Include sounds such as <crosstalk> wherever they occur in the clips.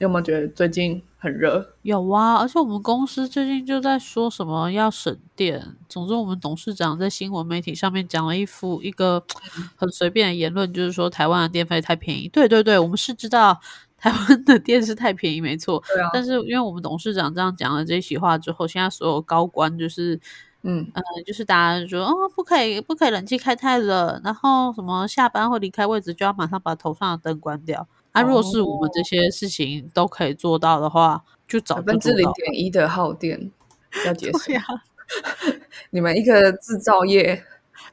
有没有觉得最近很热？有啊，而且我们公司最近就在说什么要省电。总之，我们董事长在新闻媒体上面讲了一副一个很随便的言论，就是说台湾的电费太便宜。对对对，我们是知道台湾的电是太便宜，没错。<laughs> 对啊，但是因为我们董事长这样讲了这席话之后，现在所有高官就是。嗯呃，就是大家说哦，不可以，不可以冷气开太冷，然后什么下班或离开位置就要马上把头上的灯关掉。啊，如果是我们这些事情都可以做到的话，就早百分之零点一的耗电要结束呀。<laughs> 你们一个制造业，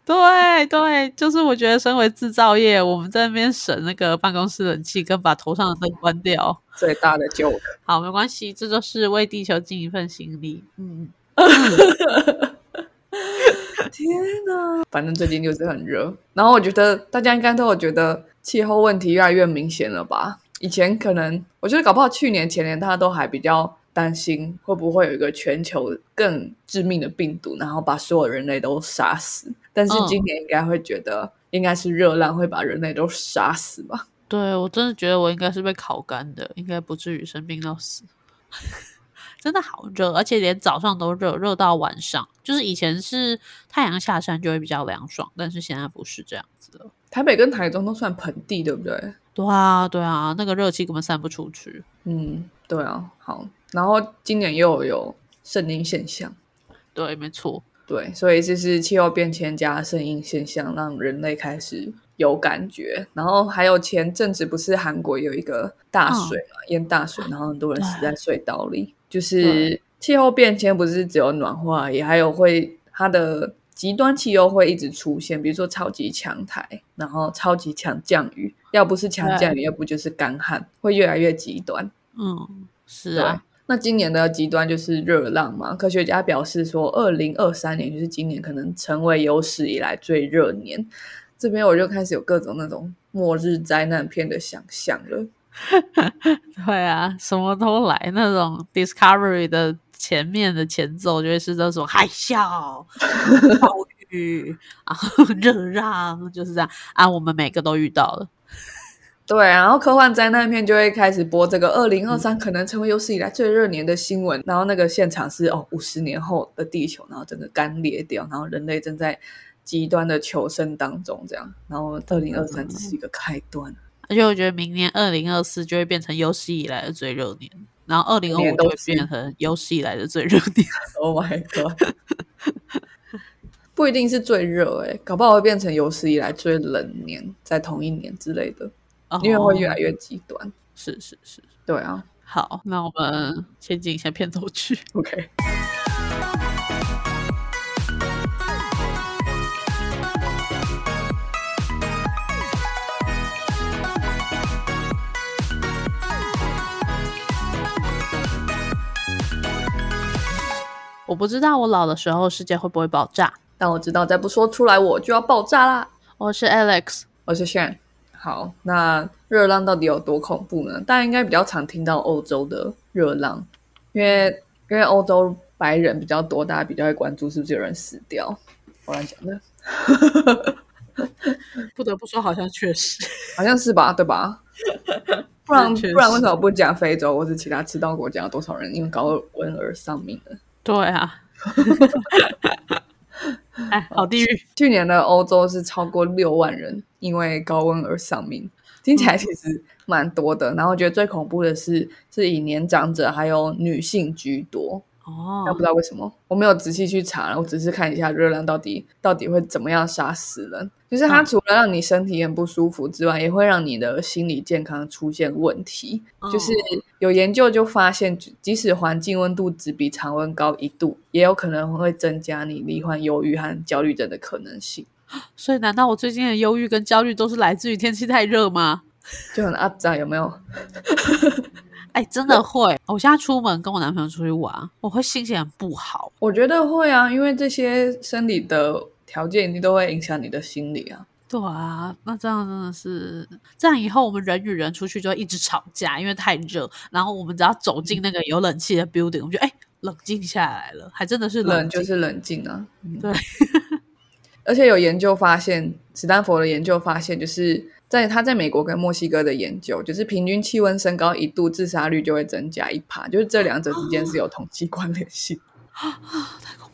对对，就是我觉得身为制造业，我们在那边省那个办公室冷气跟把头上的灯关掉，最大的救。好，没关系，这就是为地球尽一份心力。嗯。<laughs> <laughs> 天哪！反正最近就是很热，然后我觉得大家应该都有觉得气候问题越来越明显了吧？以前可能我觉得搞不好去年前年大家都还比较担心会不会有一个全球更致命的病毒，然后把所有人类都杀死。但是今年应该会觉得应该是热浪会把人类都杀死吧？对我真的觉得我应该是被烤干的，应该不至于生病到死。真的好热，而且连早上都热，热到晚上。就是以前是太阳下山就会比较凉爽，但是现在不是这样子了。台北跟台中都算盆地，对不对？对啊，对啊，那个热气根本散不出去。嗯，对啊。好，然后今年又有圣婴现象，对，没错，对，所以就是气候变迁加圣婴现象，让人类开始有感觉。然后还有前阵子不是韩国有一个大水嘛，淹大水，然后很多人死在隧道里。就是气候变迁不是只有暖化，也还有会它的极端气候会一直出现，比如说超级强台，然后超级强降雨，要不是强降雨，要不就是干旱，会越来越极端。嗯，是啊。那今年的极端就是热浪嘛？科学家表示说，二零二三年就是今年可能成为有史以来最热年。这边我就开始有各种那种末日灾难片的想象了。<laughs> 对啊，什么都来。那种 Discovery 的前面的前奏就会是那种海啸、暴雨然后热浪，就是这样啊。我们每个都遇到了。对，然后科幻灾难片就会开始播这个二零二三可能成为有史以来最热年的新闻。然后那个现场是哦，五十年后的地球，然后整个干裂掉，然后人类正在极端的求生当中，这样。然后二零二三只是一个开端。而且我觉得明年二零二四就会变成有史以来的最热年，然后二零二五就会变成有史以来的最热年。<laughs> Oh my god！<laughs> 不一定是最热哎，搞不好会变成有史以来最冷年，在同一年之类的，因为会越来越极端。是是是，对啊。好，那我们先进一下片头曲。OK。我不知道我老的时候世界会不会爆炸，但我知道再不说出来我就要爆炸啦。我是 Alex，我是 Shan。好，那热浪到底有多恐怖呢？大家应该比较常听到欧洲的热浪，因为因为欧洲白人比较多，大家比较会关注是不是有人死掉。我乱讲的，<laughs> 不得不说好像确实，好像是吧？对吧？<laughs> 不然不然为什么不讲非洲或是其他赤道国家有多少人因为高温而丧命呢？对啊，<laughs> 哎，好地狱！去年的欧洲是超过六万人因为高温而丧命，听起来其实蛮多的。然后我觉得最恐怖的是，是以年长者还有女性居多。哦，那不知道为什么，我没有仔细去查，我只是看一下热浪到底到底会怎么样杀死人。就是它除了让你身体很不舒服之外，也会让你的心理健康出现问题。就是有研究就发现，即使环境温度只比常温高一度，也有可能会增加你罹患忧郁和焦虑症的可能性。<gasps> 所以，难道我最近的忧郁跟焦虑都是来自于天气太热吗？<laughs> 就很 up 在有没有？<laughs> 哎，真的会！我现在出门跟我男朋友出去玩，我会心情很不好。我觉得会啊，因为这些生理的条件一定都会影响你的心理啊。对啊，那这样真的是这样，以后我们人与人出去就会一直吵架，因为太热。然后我们只要走进那个有冷气的 building，我们就哎冷静下来了，还真的是冷就是冷静啊。对。<laughs> 而且有研究发现，斯坦福的研究发现，就是在他在美国跟墨西哥的研究，就是平均气温升高一度，自杀率就会增加一趴，就是这两者之间是有统计关联性。<gasps>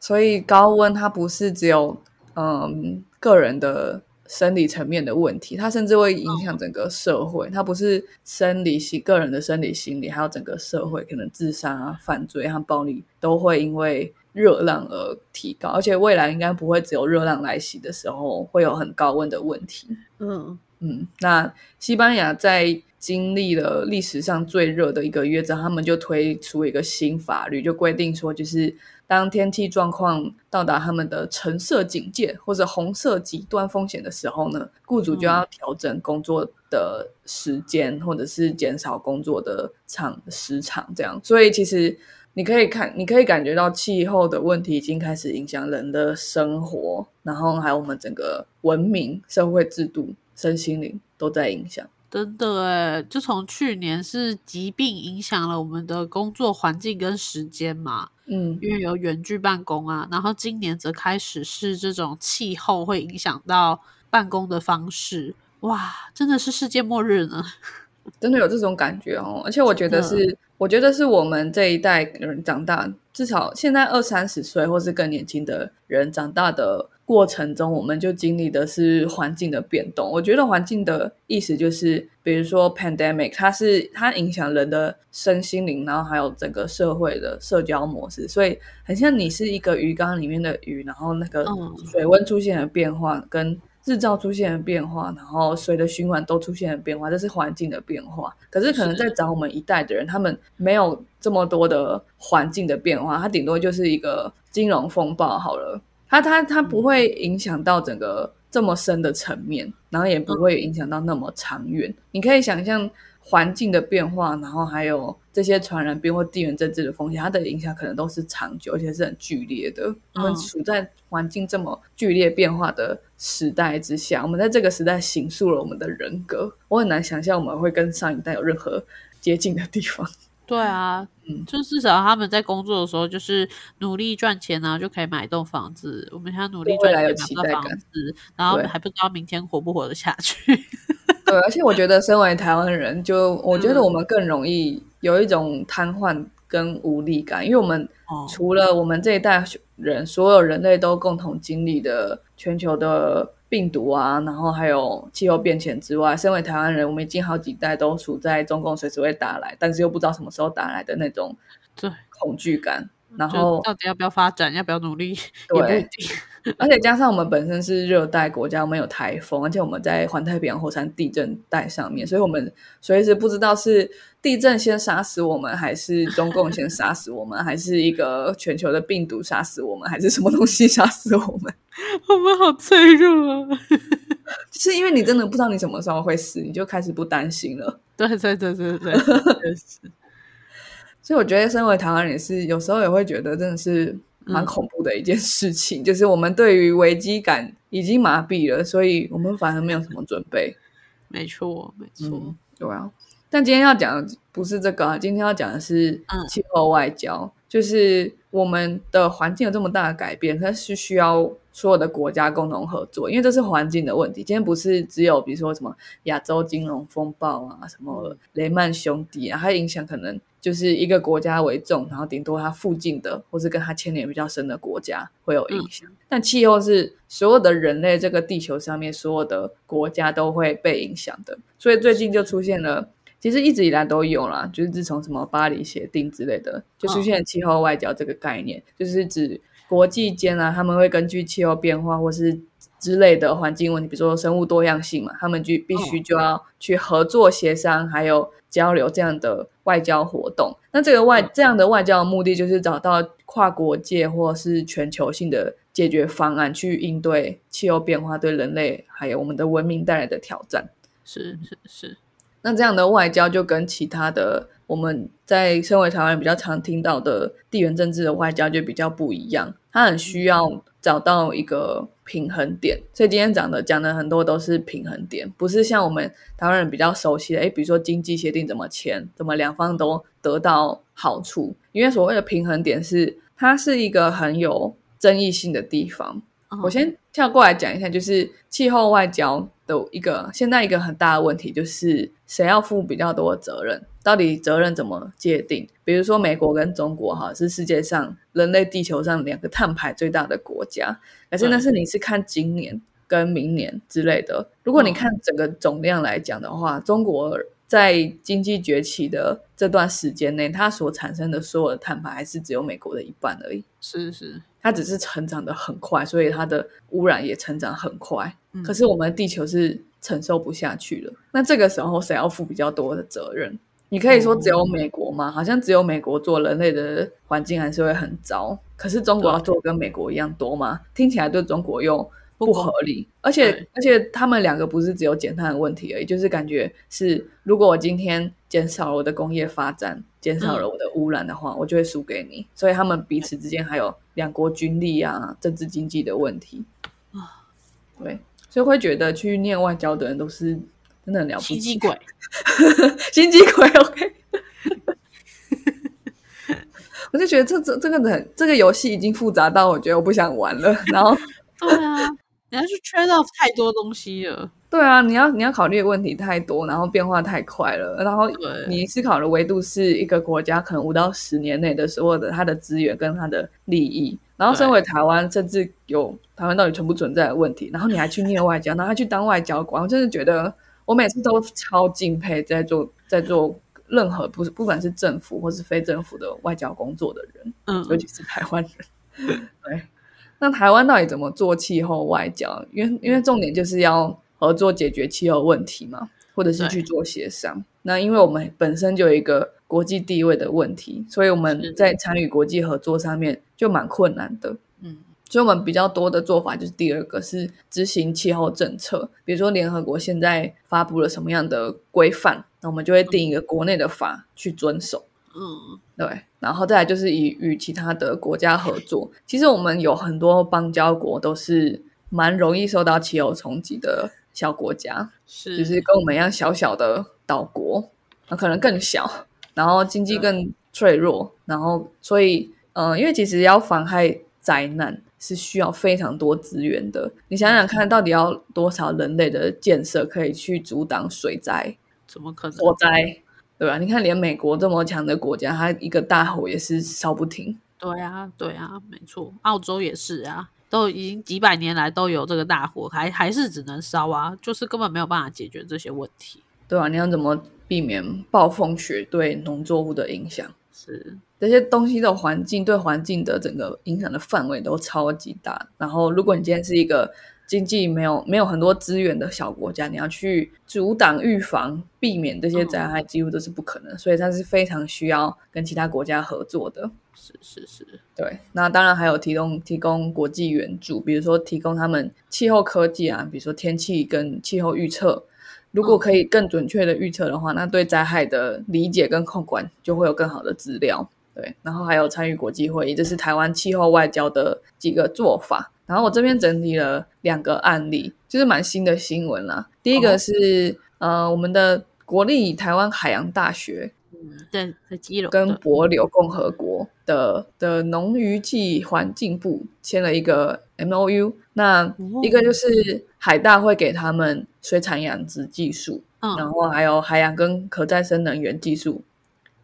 所以高温它不是只有嗯个人的生理层面的问题，它甚至会影响整个社会。它不是生理心个人的生理心理，还有整个社会可能自杀啊、犯罪和暴力都会因为热浪而提高。而且未来应该不会只有热浪来袭的时候会有很高温的问题。嗯嗯，那西班牙在经历了历史上最热的一个月之后，他们就推出一个新法律，就规定说，就是当天气状况到达他们的橙色警戒或者红色极端风险的时候呢，雇主就要调整工作的时间，或者是减少工作的长时长，这样。所以其实你可以看，你可以感觉到气候的问题已经开始影响人的生活，然后还有我们整个文明、社会制度、身心灵都在影响。真的诶，就从去年是疾病影响了我们的工作环境跟时间嘛，嗯，因为有远距办公啊，然后今年则开始是这种气候会影响到办公的方式，哇，真的是世界末日呢，<laughs> 真的有这种感觉哦，而且我觉得是，我觉得是我们这一代人长大，至少现在二三十岁或是更年轻的人长大的。过程中，我们就经历的是环境的变动。我觉得环境的意思就是，比如说 pandemic，它是它影响人的身心灵，然后还有整个社会的社交模式。所以，很像你是一个鱼缸里面的鱼，然后那个水温出现了变化，跟日照出现了变化，然后水的循环都出现了变化，这是环境的变化。可是，可能在找我们一代的人，他们没有这么多的环境的变化，它顶多就是一个金融风暴好了。它它它不会影响到整个这么深的层面，然后也不会影响到那么长远。你可以想象环境的变化，然后还有这些传染病或地缘政治的风险，它的影响可能都是长久而且是很剧烈的。我们处在环境这么剧烈变化的时代之下，我们在这个时代形塑了我们的人格。我很难想象我们会跟上一代有任何接近的地方。对啊，嗯，就至少他们在工作的时候，就是努力赚钱啊，就可以买一栋房子。我们现在努力赚钱买房子，然后还不知道明天活不活得下去。<laughs> 对，而且我觉得身为台湾人，就我觉得我们更容易有一种瘫痪跟无力感，因为我们除了我们这一代人，所有人类都共同经历的全球的。病毒啊，然后还有气候变迁之外，身为台湾人，我们已经好几代都处在中共随时会打来，但是又不知道什么时候打来的那种对恐惧感。然后到底要不要发展，要不要努力？对，<laughs> 而且加上我们本身是热带国家，我们有台风，而且我们在环太平洋火山地震带上面，所以我们随时不知道是地震先杀死我们，还是中共先杀死我们，还是一个全球的病毒杀死我们，还是什么东西杀死我们？<laughs> 我们好脆弱啊！<laughs> 就是因为你真的不知道你什么时候会死，你就开始不担心了。对对对对对，确实。所以我觉得，身为台湾人，也是有时候也会觉得，真的是蛮恐怖的一件事情。就是我们对于危机感已经麻痹了，所以我们反而没有什么准备。没错，没错，对啊。但今天要讲的不是这个啊，今天要讲的是气候外交，就是我们的环境有这么大的改变，它是需要。所有的国家共同合作，因为这是环境的问题。今天不是只有比如说什么亚洲金融风暴啊，什么雷曼兄弟啊，它影响可能就是一个国家为重，然后顶多它附近的或是跟它牵连比较深的国家会有影响。但气候是所有的人类这个地球上面所有的国家都会被影响的，所以最近就出现了，其实一直以来都有啦，就是自从什么巴黎协定之类的，就出现气候外交这个概念，就是指。国际间啊，他们会根据气候变化或是之类的环境问题，比如说生物多样性嘛，他们就必须就要去合作协商，还有交流这样的外交活动。那这个外这样的外交的目的，就是找到跨国界或是全球性的解决方案，去应对气候变化对人类还有我们的文明带来的挑战。是是是。那这样的外交就跟其他的。我们在身为台湾人比较常听到的地缘政治的外交就比较不一样，它很需要找到一个平衡点。所以今天讲的讲的很多都是平衡点，不是像我们台湾人比较熟悉的，诶比如说经济协定怎么签，怎么两方都得到好处。因为所谓的平衡点是，它是一个很有争议性的地方。我先跳过来讲一下，就是气候外交的一个现在一个很大的问题，就是谁要负比较多的责任？到底责任怎么界定？比如说美国跟中国哈是世界上人类地球上两个碳排最大的国家，可是那是你是看今年跟明年之类的。如果你看整个总量来讲的话，中国。在经济崛起的这段时间内，它所产生的所有的碳排还是只有美国的一半而已。是是，它只是成长的很快，所以它的污染也成长很快。可是我们的地球是承受不下去了。那这个时候谁要负比较多的责任？你可以说只有美国吗？好像只有美国做人类的环境还是会很糟。可是中国要做跟美国一样多吗？听起来对中国又。不合理，而且而且他们两个不是只有减碳的问题而已，就是感觉是，如果我今天减少了我的工业发展，减少了我的污染的话，我就会输给你。所以他们彼此之间还有两国军力啊、政治经济的问题啊。对，所以会觉得去念外交的人都是真的很了不起，心机鬼，<laughs> 心机鬼。OK，<laughs> 我就觉得这这这个很这个游戏已经复杂到我觉得我不想玩了。<laughs> 然后，对啊。你要去 trade off 太多东西了，对啊，你要你要考虑的问题太多，然后变化太快了，然后你思考的维度是一个国家可能五到十年内的所有的它的资源跟它的利益，然后身为台湾，甚至有台湾到底存不存在的问题，然后你还去念外交，然后去当外交官，我真的觉得我每次都超敬佩在做在做任何不是不管是政府或是非政府的外交工作的人，嗯，尤其是台湾人，对。那台湾到底怎么做气候外交？因为因为重点就是要合作解决气候问题嘛，或者是去做协商。那因为我们本身就有一个国际地位的问题，所以我们在参与国际合作上面就蛮困难的。嗯，所以我们比较多的做法就是第二个是执行气候政策，比如说联合国现在发布了什么样的规范，那我们就会定一个国内的法去遵守。嗯，对。然后再来就是以与其他的国家合作。其实我们有很多邦交国都是蛮容易受到气候冲击的小国家，是就是跟我们一样小小的岛国，那可能更小，然后经济更脆弱，然后所以嗯，因为其实要妨害灾难是需要非常多资源的。你想想看，到底要多少人类的建设可以去阻挡水灾？怎么可能？火灾？对吧？你看，连美国这么强的国家，它一个大火也是烧不停。对啊，对啊，没错。澳洲也是啊，都已经几百年来都有这个大火，还还是只能烧啊，就是根本没有办法解决这些问题。对啊，你要怎么避免暴风雪对农作物的影响？是这些东西的环境对环境的整个影响的范围都超级大。然后，如果你今天是一个经济没有没有很多资源的小国家，你要去阻挡、预防、避免这些灾害，几乎都是不可能。所以它是非常需要跟其他国家合作的。是是是，对。那当然还有提供提供国际援助，比如说提供他们气候科技啊，比如说天气跟气候预测。如果可以更准确的预测的话，那对灾害的理解跟控管就会有更好的资料。对，然后还有参与国际会议，这是台湾气候外交的几个做法。然后我这边整理了两个案例，就是蛮新的新闻啦。第一个是呃，我们的国立台湾海洋大学，嗯，在在基隆跟帛琉共和国的的农渔暨环境部签了一个 M O U。那一个就是海大会给他们水产养殖技术，然后还有海洋跟可再生能源技术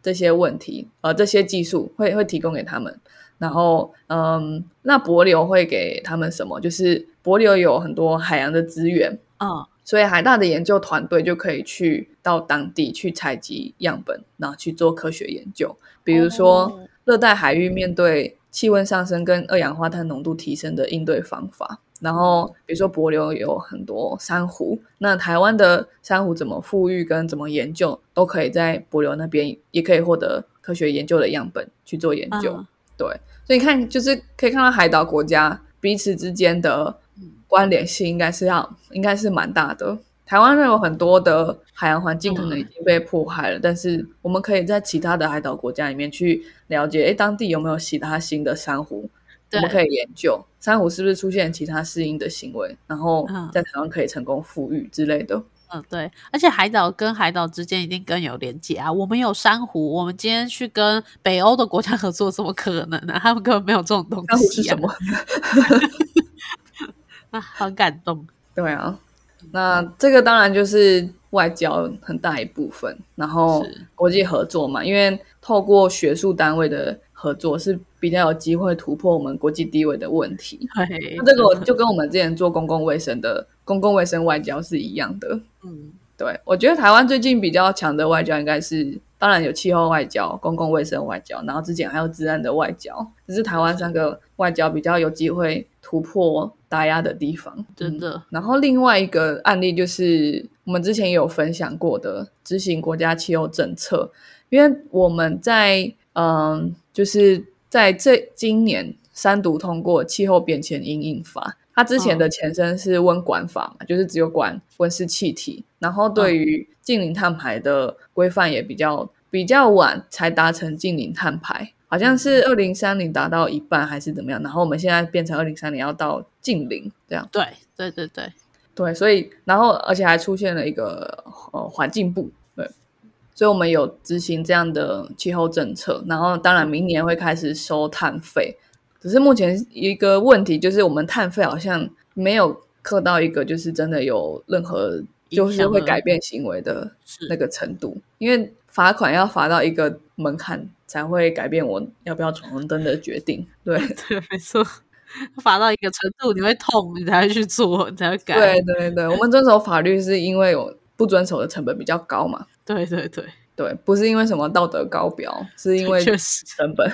这些问题，呃，这些技术会会提供给他们。然后，嗯，那博流会给他们什么？就是博流有很多海洋的资源，嗯，所以海大的研究团队就可以去到当地去采集样本，然后去做科学研究。比如说，热带海域面对气温上升跟二氧化碳浓度提升的应对方法。然后，比如说帛琉有很多珊瑚，那台湾的珊瑚怎么富裕跟怎么研究，都可以在帛琉那边也可以获得科学研究的样本去做研究。对，所以你看，就是可以看到海岛国家彼此之间的关联性，应该是要，应该是蛮大的。台湾有很多的海洋环境可能已经被破坏了，但是我们可以在其他的海岛国家里面去了解，哎，当地有没有其他新的珊瑚，我们可以研究珊瑚是不是出现其他适应的行为，然后在台湾可以成功富裕之类的。嗯，对，而且海岛跟海岛之间一定更有连接啊！我们有珊瑚，我们今天去跟北欧的国家合作，怎么可能呢？他们根本没有这种东西。珊瑚是什么？<laughs> 啊，好感动。<laughs> 对啊，那这个当然就是外交很大一部分，然后是国际合作嘛，因为透过学术单位的合作是比较有机会突破我们国际地位的问题。对，那这个就跟我们之前做公共卫生的公共卫生外交是一样的。嗯，对，我觉得台湾最近比较强的外交应该是，当然有气候外交、公共卫生外交，然后之前还有治安的外交，只是台湾三个外交比较有机会突破打压的地方。真的，然后另外一个案例就是我们之前有分享过的执行国家气候政策，因为我们在嗯，就是在这今年三读通过气候变迁因应法，它之前的前身是温管法嘛，就是只有管温室气体，然后对于近零碳排的规范也比较比较晚才达成近零碳排。好像是二零三零达到一半还是怎么样，然后我们现在变成二零三零要到近零这样。对对对对，对，所以然后而且还出现了一个呃环境部，对，所以我们有执行这样的气候政策，然后当然明年会开始收碳费，只是目前一个问题就是我们碳费好像没有克到一个就是真的有任何就是会改变行为的那个程度，因为罚款要罚到一个门槛才会改变我要不要闯红灯的决定，对。<laughs> 对，没错。罚到一个程度，你会痛，你才会去做，你才会改。对对对，我们遵守法律是因为有不遵守的成本比较高嘛，对对对，对，不是因为什么道德高标，是因为确实成本。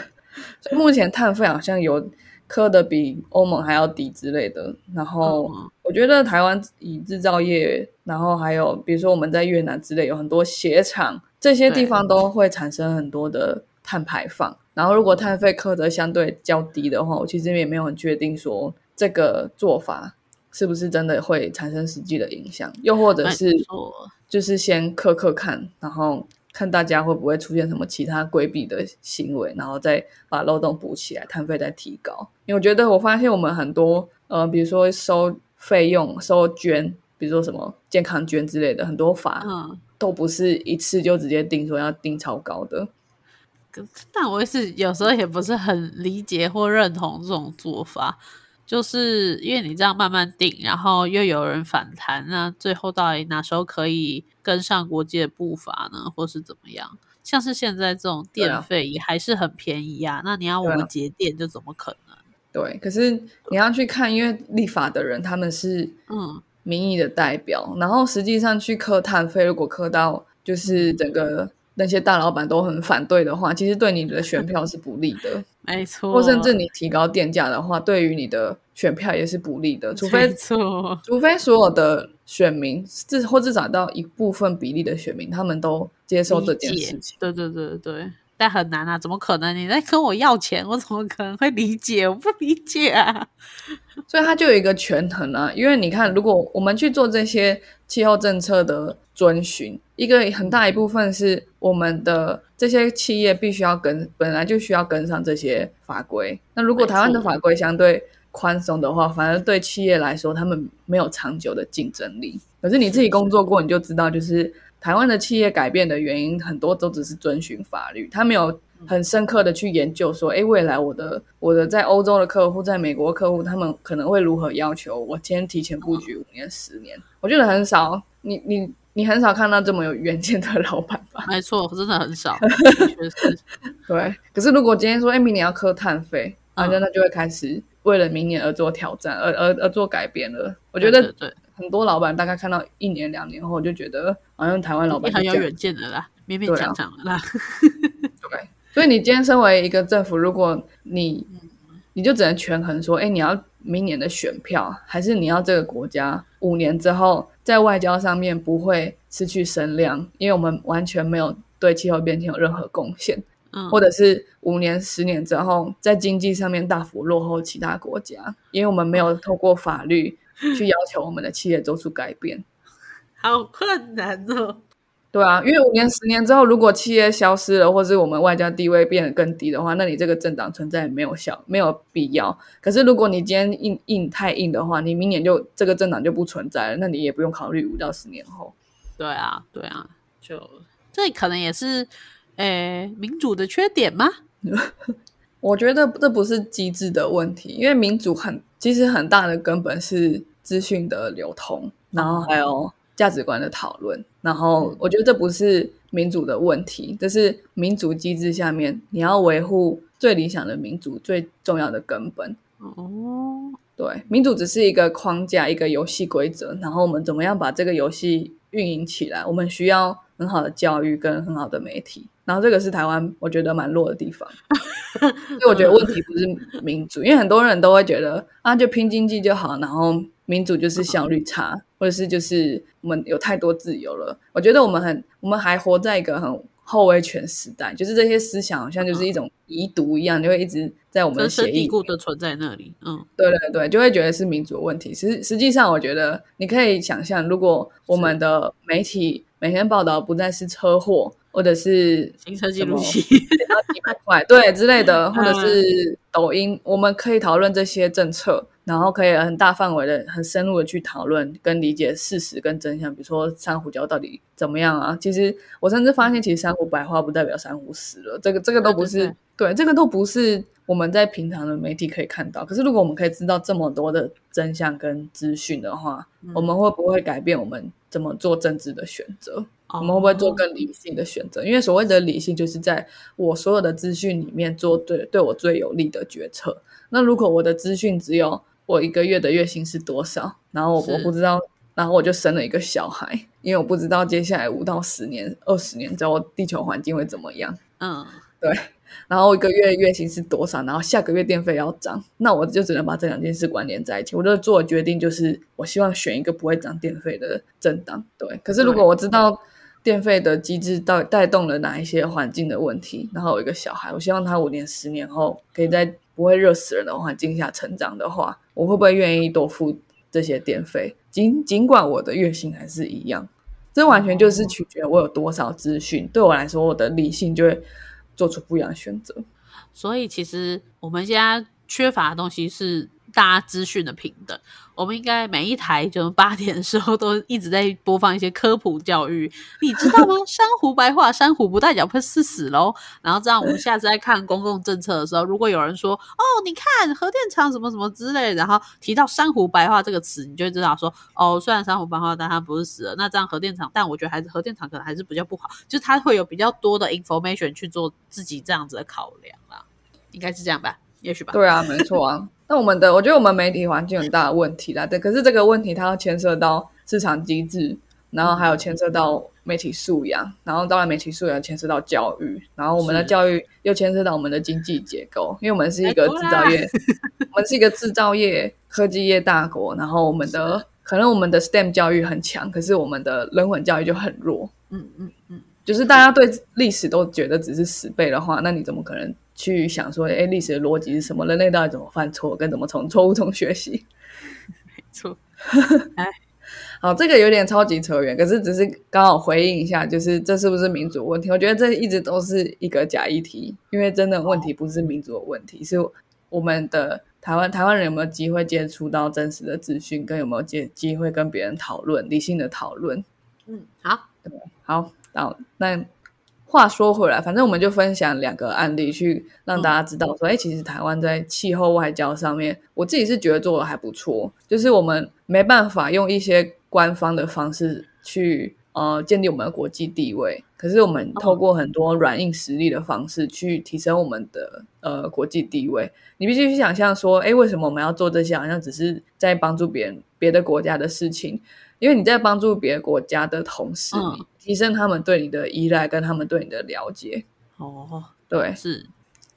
所以目前碳费好像有科的比欧盟还要低之类的。然后嗯我觉得台湾以制造业，然后还有比如说我们在越南之类有很多鞋厂，这些地方都会产生很多的碳排放。然后如果碳费科的相对较低的话，我其实也没有很确定说这个做法是不是真的会产生实际的影响，又或者是错就是先刻刻看，然后看大家会不会出现什么其他规避的行为，然后再把漏洞补起来，摊费再提高。因为我觉得我发现我们很多呃，比如说收费用、收捐，比如说什么健康捐之类的，很多法嗯，都不是一次就直接定说要定超高的。可但我也是有时候也不是很理解或认同这种做法，就是因为你这样慢慢定，然后又有人反弹，那最后到底哪时候可以跟上国际的步伐呢，或是怎么样？像是现在这种电费也还是很便宜啊，那你要我们节电就怎么可能？对，可是你要去看，因为立法的人他们是嗯，民意的代表，然后实际上去课碳费，如果课到就是整个那些大老板都很反对的话，其实对你的选票是不利的，<laughs> 没错，或甚至你提高电价的话，对于你的选票也是不利的，<laughs> 除非，除非所有的选民至或至少到一部分比例的选民，他们都接受这件事情。对对对对，但很难啊，怎么可能？你在跟我要钱，我怎么可能会理解？我不理解啊。所以它就有一个权衡啊，因为你看，如果我们去做这些气候政策的遵循，一个很大一部分是我们的这些企业必须要跟本来就需要跟上这些法规。那如果台湾的法规相对宽松的话，反而对企业来说，他们没有长久的竞争力。可是你自己工作过，你就知道，就是台湾的企业改变的原因很多都只是遵循法律，他没有很深刻的去研究说，哎，未来我的我的在欧洲的客户，在美国的客户，他们可能会如何要求我今天提前布局五年、十年？我觉得很少，你你你很少看到这么有 <laughs> 远见的老板吧？没错，真的很少。<laughs> 对。可是如果今天说，哎，明年要磕碳费，啊那那就会开始为了明年而做挑战，而而而做改变了。我我觉得很多老板大概看到一年、两年后，就觉得好像台湾老板很有远见的啦，勉勉强强的啦。<laughs> 对，所以你今天身为一个政府，如果你你就只能权衡说，哎，你要明年的选票，还是你要这个国家五年之后在外交上面不会失去声量，因为我们完全没有对气候变迁有任何贡献，嗯，或者是五年、十年之后在经济上面大幅落后其他国家，因为我们没有透过法律去要求我们的企业做出改变。<laughs> 好困难哦。对啊，因为五年、十年之后，如果企业消失了，或是我们外交地位变得更低的话，那你这个政党存在没有效，没有必要。可是如果你今天硬硬太硬的话，你明年就这个政党就不存在了，那你也不用考虑五到十年后。对啊，对啊，就这可能也是诶民主的缺点吗？<laughs> 我觉得这不是机制的问题，因为民主很其实很大的根本是资讯的流通，然后还有价值观的讨论。然后我觉得这不是民主的问题，这是民主机制下面你要维护最理想的民主最重要的根本。哦，对，民主只是一个框架，一个游戏规则，然后我们怎么样把这个游戏运营起来？我们需要很好的教育跟很好的媒体，然后这个是台湾我觉得蛮弱的地方。所以我觉得问题不是民主，因为很多人都会觉得啊，就拼经济就好，然后民主就是效率差，或者是就是我们有太多自由了。我觉得我们很，我们还活在一个很后威权时代，就是这些思想好像就是一种遗毒一样，就会一直在我们的协议蒂固的存在那里。嗯，对对对，就会觉得是民主的问题。实实际上，我觉得你可以想象，如果我们的媒体每天报道不再是车祸，或者是行车记录器，要几百块，对之类的，或者是抖音，我们可以讨论这些政策，然后可以很大范围的、很深入的去讨论跟理解事实跟真相。比如说珊瑚礁到底怎么样啊？其实我甚至发现，其实珊瑚白化不代表珊瑚死了，这个这个都不是对对，这个都不是我们在平常的媒体可以看到。可是如果我们可以知道这么多的真相跟资讯的话，我们会不会改变我们怎么做政治的选择？我们会不会做更理性的选择？因为所谓的理性，就是在我所有的资讯里面做对对我最有利的决策。那如果我的资讯只有我一个月的月薪是多少，然后我我不知道，然后我就生了一个小孩，因为我不知道接下来五到十年、二十年之后地球环境会怎么样。嗯，对，然后一个月月薪是多少，然后下个月电费要涨，那我就只能把这两件事关联在一起。我就做的决定就是，我希望选一个不会涨电费的政党。对，可是如果我知道电费的机制带带动了哪一些环境的问题，然后有一个小孩，我希望他五年、十年后可以在不会热死人的环境下成长的话，我会不会愿意多付这些电费？尽尽管我的月薪还是一样，这完全就是取决我有多少资讯。对我来说，我的理性就会做出不一样的选择。所以其实我们现在缺乏的东西是大家资讯的平等。我们应该每一台就是八点的时候都一直在播放一些科普教育，你知道吗？<laughs> 珊瑚白化，珊瑚不代表会是死喽。然后这样我们下次在看公共政策的时候，如果有人说哦，你看核电厂什么什么之类，然后提到珊瑚白化这个词，你就会知道说哦，虽然珊瑚白化，但它不是死了。那这样核电厂，但我觉得还是核电厂可能还是比较不好，就是它会有比较多的 information 去做自己这样子的考量啦，应该是这样吧？也许吧。对啊，没错啊。那我们的，我觉得我们媒体环境很大的问题啦。对，可是这个问题它要牵涉到市场机制，然后还有牵涉到媒体素养，然后当然媒体素养牵涉到教育，然后我们的教育又牵涉到我们的经济结构，因为我们是一个制造业，我们是一个制造业科技业大国，然后我们的可能我们的 STEM 教育很强，可是我们的人文教育就很弱。嗯嗯嗯，就是大家对历史都觉得只是死背的话，那你怎么可能去想说，哎，历史的逻辑是什么？人类到底怎么犯错，跟怎么从错误中学习？<laughs> 没错。<laughs> 好，这个有点超级扯远，可是只是刚好回应一下，就是这是不是民主问题？我觉得这一直都是一个假议题，因为真的问题不是民主的问题，是我们的台湾台湾人有没有机会接触到真实的资讯，跟有没有机机会跟别人讨论理性的讨论。嗯，好，好，好，那话说回来，反正我们就分享两个案例，去让大家知道说，哎、其实台湾在气候外交上面，我自己是觉得做的还不错。就是我们没办法用一些官方的方式去呃建立我们的国际地位，可是我们透过很多软硬实力的方式去提升我们的呃国际地位。你必须去想象说，哎，为什么我们要做这些？好像只是在帮助别人别的国家的事情。因为你在帮助别的国家的同时，提升他们对你的依赖，跟他们对你的了解。哦，对，是，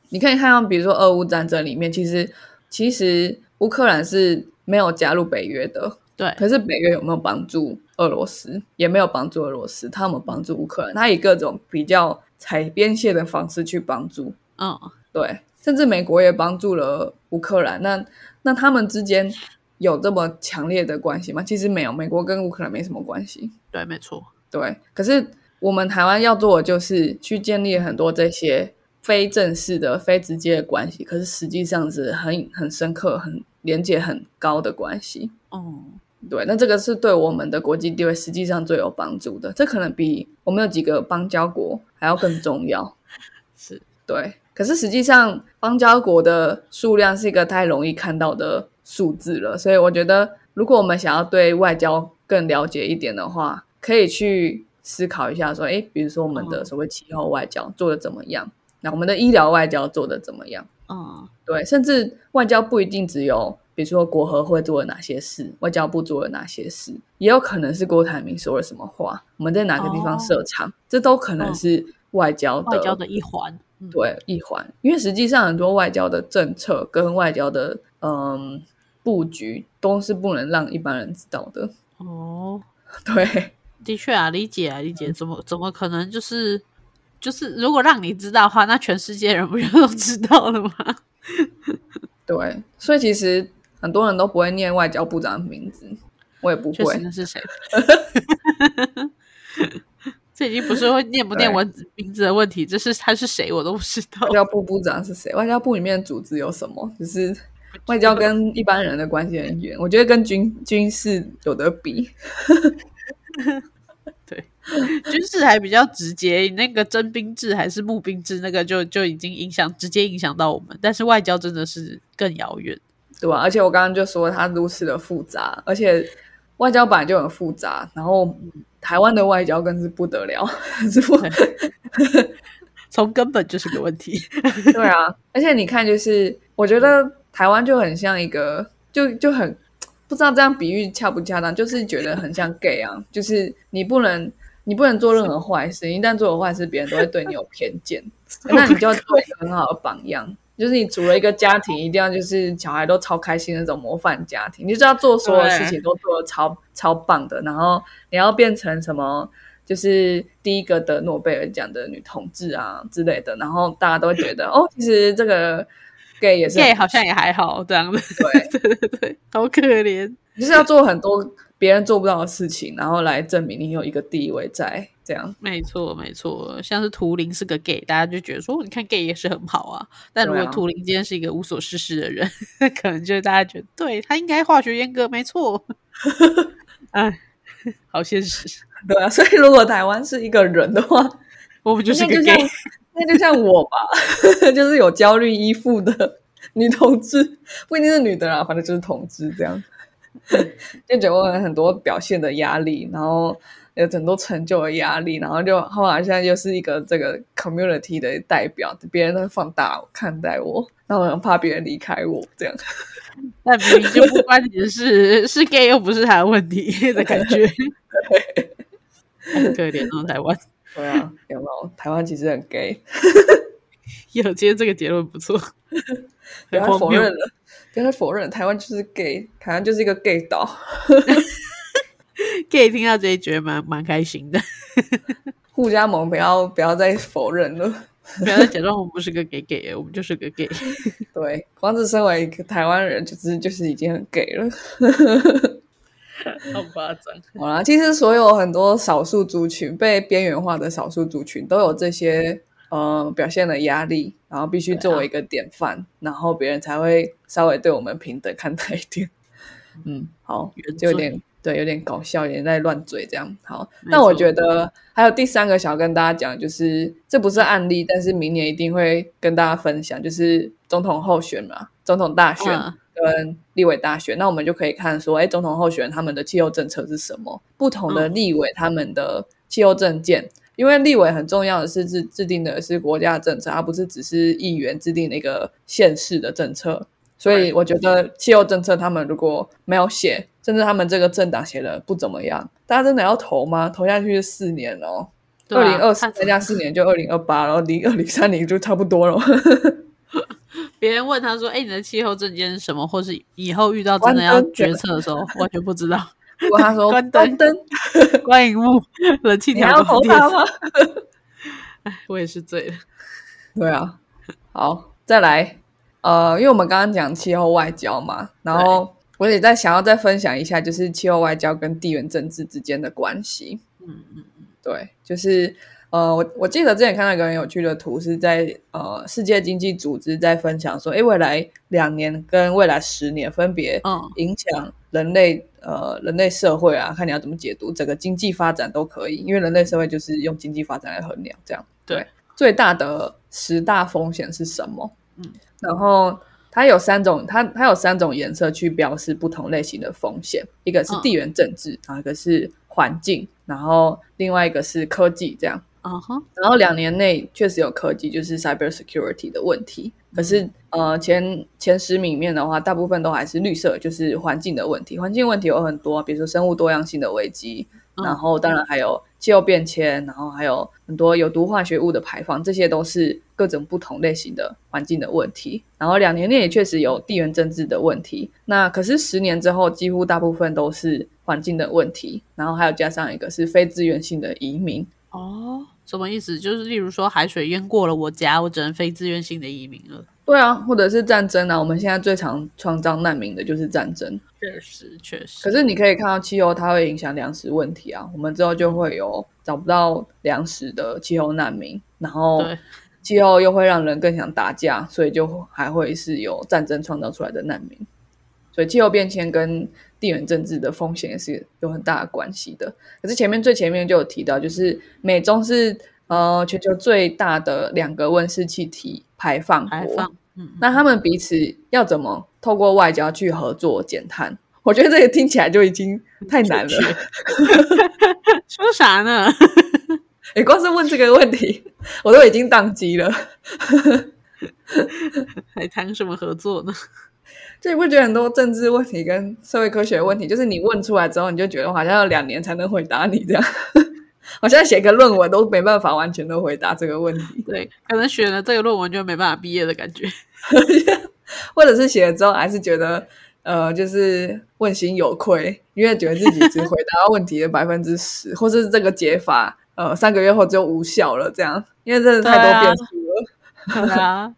你可以看到，比如说俄乌战争里面，其实其实乌克兰是没有加入北约的，对，可是北约有没有帮助俄罗斯？也没有帮助俄罗斯，他们帮助乌克兰，他以各种比较踩边线的方式去帮助。嗯，对，甚至美国也帮助了乌克兰。那那他们之间有这么强烈的关系吗？其实没有，美国跟乌克兰没什么关系。对，没错，对，可是我们台湾要做的就是去建立很多这些非正式的、非直接的关系，可是实际上是很很深刻、很连接很高的关系。哦，对，那这个是对我们的国际地位实际上最有帮助的，这可能比我们有几个邦交国还要更重要。<laughs> 是，对，可是实际上邦交国的数量是一个太容易看到的数字了，所以我觉得如果我们想要对外交更了解一点的话，可以去思考一下，说，哎，比如说我们的所谓气候外交做的怎么样？那我们的医疗外交做的怎么样？嗯，对，甚至外交不一定只有，比如说国合会做了哪些事，外交部做了哪些事，也有可能是郭台铭说了什么话，我们在哪个地方设厂，这都可能是外交外交的一环。对，一环，因为实际上很多外交的政策跟外交的嗯布局都是不能让一般人知道的。哦，<laughs> 对，的确啊，理解啊，理解，怎么怎么可能就是就是如果让你知道的话，那全世界人不 <laughs> 就都知道了吗？<laughs> 对，所以其实很多人都不会念外交部长的名字，我也不会。那是谁？<laughs> 这已经不是会念不念文字名字的问题，这是他是谁我都不知道。外交部部长是谁？外交部里面的组织有什么？就是外交跟一般人的关系很远，我觉得跟军军事有得比。对，<laughs> 军事还比较直接，那个征兵制还是募兵制，那个就就已经影响直接影响到我们。但是外交真的是更遥远，对吧？而且我刚刚就说它如此的复杂，而且外交本来就很复杂，然后。台湾的外交更是不得了，<laughs> 是不？从根本就是个问题。<laughs> 对啊，而且你看，就是我觉得台湾就很像一个，就就很不知道这样比喻恰不恰当，就是觉得很像 gay 啊，就是你不能你不能做任何坏事，一旦做了坏事，别人都会对你有偏见，<laughs> 那你就要做一个很好的榜样。就是你组了一个家庭，一定要就是小孩都超开心那种模范家庭，你就是要做所有事情都做的超超棒的，然后你要变成什么，就是第一个得诺贝尔奖的女同志啊之类的，然后大家都会觉得哦，其实这个 gay 也是 gay 好像也还好这样子，<laughs> 对。对对对，好可怜，就是要做很多别人做不到的事情，然后来证明你有一个地位在。这样没错没错，像是图灵是个 gay，大家就觉得说，你看 gay 也是很好啊。但如果图灵今天是一个无所事事的人，<laughs> 可能就是大家觉得，对他应该化学阉割，没错。<laughs> 哎，好现实。对啊，所以如果台湾是一个人的话，我不就是个 gay？那就像我吧，<laughs> 就是有焦虑依附的女同志，不一定是女的啦，反正就是同志这样。<laughs> 就觉得我很多表现的压力，然后。有很多成就的压力，然后就后来现在又是一个这个 community 的代表，别人都放大看待我，那我很怕别人离开我这样。<laughs> 那明明就不关你的事，是 gay 又不是他的问题 <laughs> 的感觉。可怜哦，台湾。对啊，有没有？台湾其实很 gay。有，今天这个结论不错。不要否认了，不要否认，台湾就是 gay，台湾就是一个 gay 岛。<laughs> gay 听到这一觉得蛮蛮开心的，<laughs> 互加盟不要不要再否认了，不要再假装我们不是个 gay gay，我们就是个 gay。<laughs> 对，光是身为一个台湾人，就是就是已经很 gay 了，好夸张。好啦，其实所有很多少数族群被边缘化的少数族群都有这些呃表现的压力，然后必须作为一个典范，然后别人才会稍微对我们平等看待一点。嗯，好，就有点。对，有点搞笑，有点在乱嘴这样。好，那我觉得还有第三个想要跟大家讲，就是这不是案例，但是明年一定会跟大家分享，就是总统候选嘛，总统大选跟立委大选，那我们就可以看说，哎，总统候选他们的气候政策是什么？不同的立委他们的气候政见，因为立委很重要的是制制定的是国家政策，而不是只是议员制定的一个县市的政策。所以我觉得气候政策他们如果没有写，甚至他们这个政党写的不怎么样，大家真的要投吗？投下去是四年哦，二零二四再加四年就二零二八，然后离二零三零就差不多了。<laughs> 别人问他说：“哎，你的气候政见是什么？或是以后遇到真的要决策的时候，完全不知道。”果他说：“关灯，关荧 <laughs> 幕，冷气调要投他吗？” <laughs> 哎，我也是醉了。对啊，好，再来。呃，因为我们刚刚讲气候外交嘛，然后我也在想要再分享一下，就是气候外交跟地缘政治之间的关系。嗯嗯嗯，对，就是呃，我我记得之前看到一个很有趣的图，是在呃世界经济组织在分享说，哎，未来两年跟未来十年分别影响人类呃人类社会啊，看你要怎么解读整个经济发展都可以，因为人类社会就是用经济发展来衡量，这样对。最大的十大风险是什么？嗯。然后它有三种，它它有三种颜色去标示不同类型的风险，一个是地缘政治，然后一个是环境，然后另外一个是科技，这样。然后两年内确实有科技，就是 cyber security 的问题。可是呃，前前十名里面的话，大部分都还是绿色，就是环境的问题。环境问题有很多，比如说生物多样性的危机，然后当然还有气候变迁，然后还有很多有毒化学物的排放，这些都是各种不同类型的环境的问题。然后两年内也确实有地缘政治的问题。那可是十年之后，几乎大部分都是环境的问题。然后还有加上一个是非自愿性的移民。哦。什么意思？就是例如说，海水淹过了我家，我只能非自愿性的移民了。对啊，或者是战争啊。我们现在最常创造难民的就是战争。确实，确实。可是你可以看到，气候它会影响粮食问题啊。我们之后就会有找不到粮食的气候难民，然后气候又会让人更想打架，所以就还会是有战争创造出来的难民。所以气候变迁跟地缘政治的风险也是有很大的关系的。可是前面最前面就有提到，就是美中是呃全球最大的两个温室气体排放国，嗯，那他们彼此要怎么透过外交去合作减碳？我觉得这个听起来就已经太难了。<laughs> 说啥呢？你光是问这个问题，我都已经宕机了。<laughs> 还谈什么合作呢？所以会觉得很多政治问题跟社会科学问题，就是你问出来之后，你就觉得好像要两年才能回答你这样。好像写个论文都没办法完全的回答这个问题。对，可能写了这个论文就没办法毕业的感觉，<laughs> 或者是写了之后还是觉得呃，就是问心有愧，因为觉得自己只回答问题的百分之十，或是这个解法呃三个月后就无效了这样，因为真的太多变数了。啊。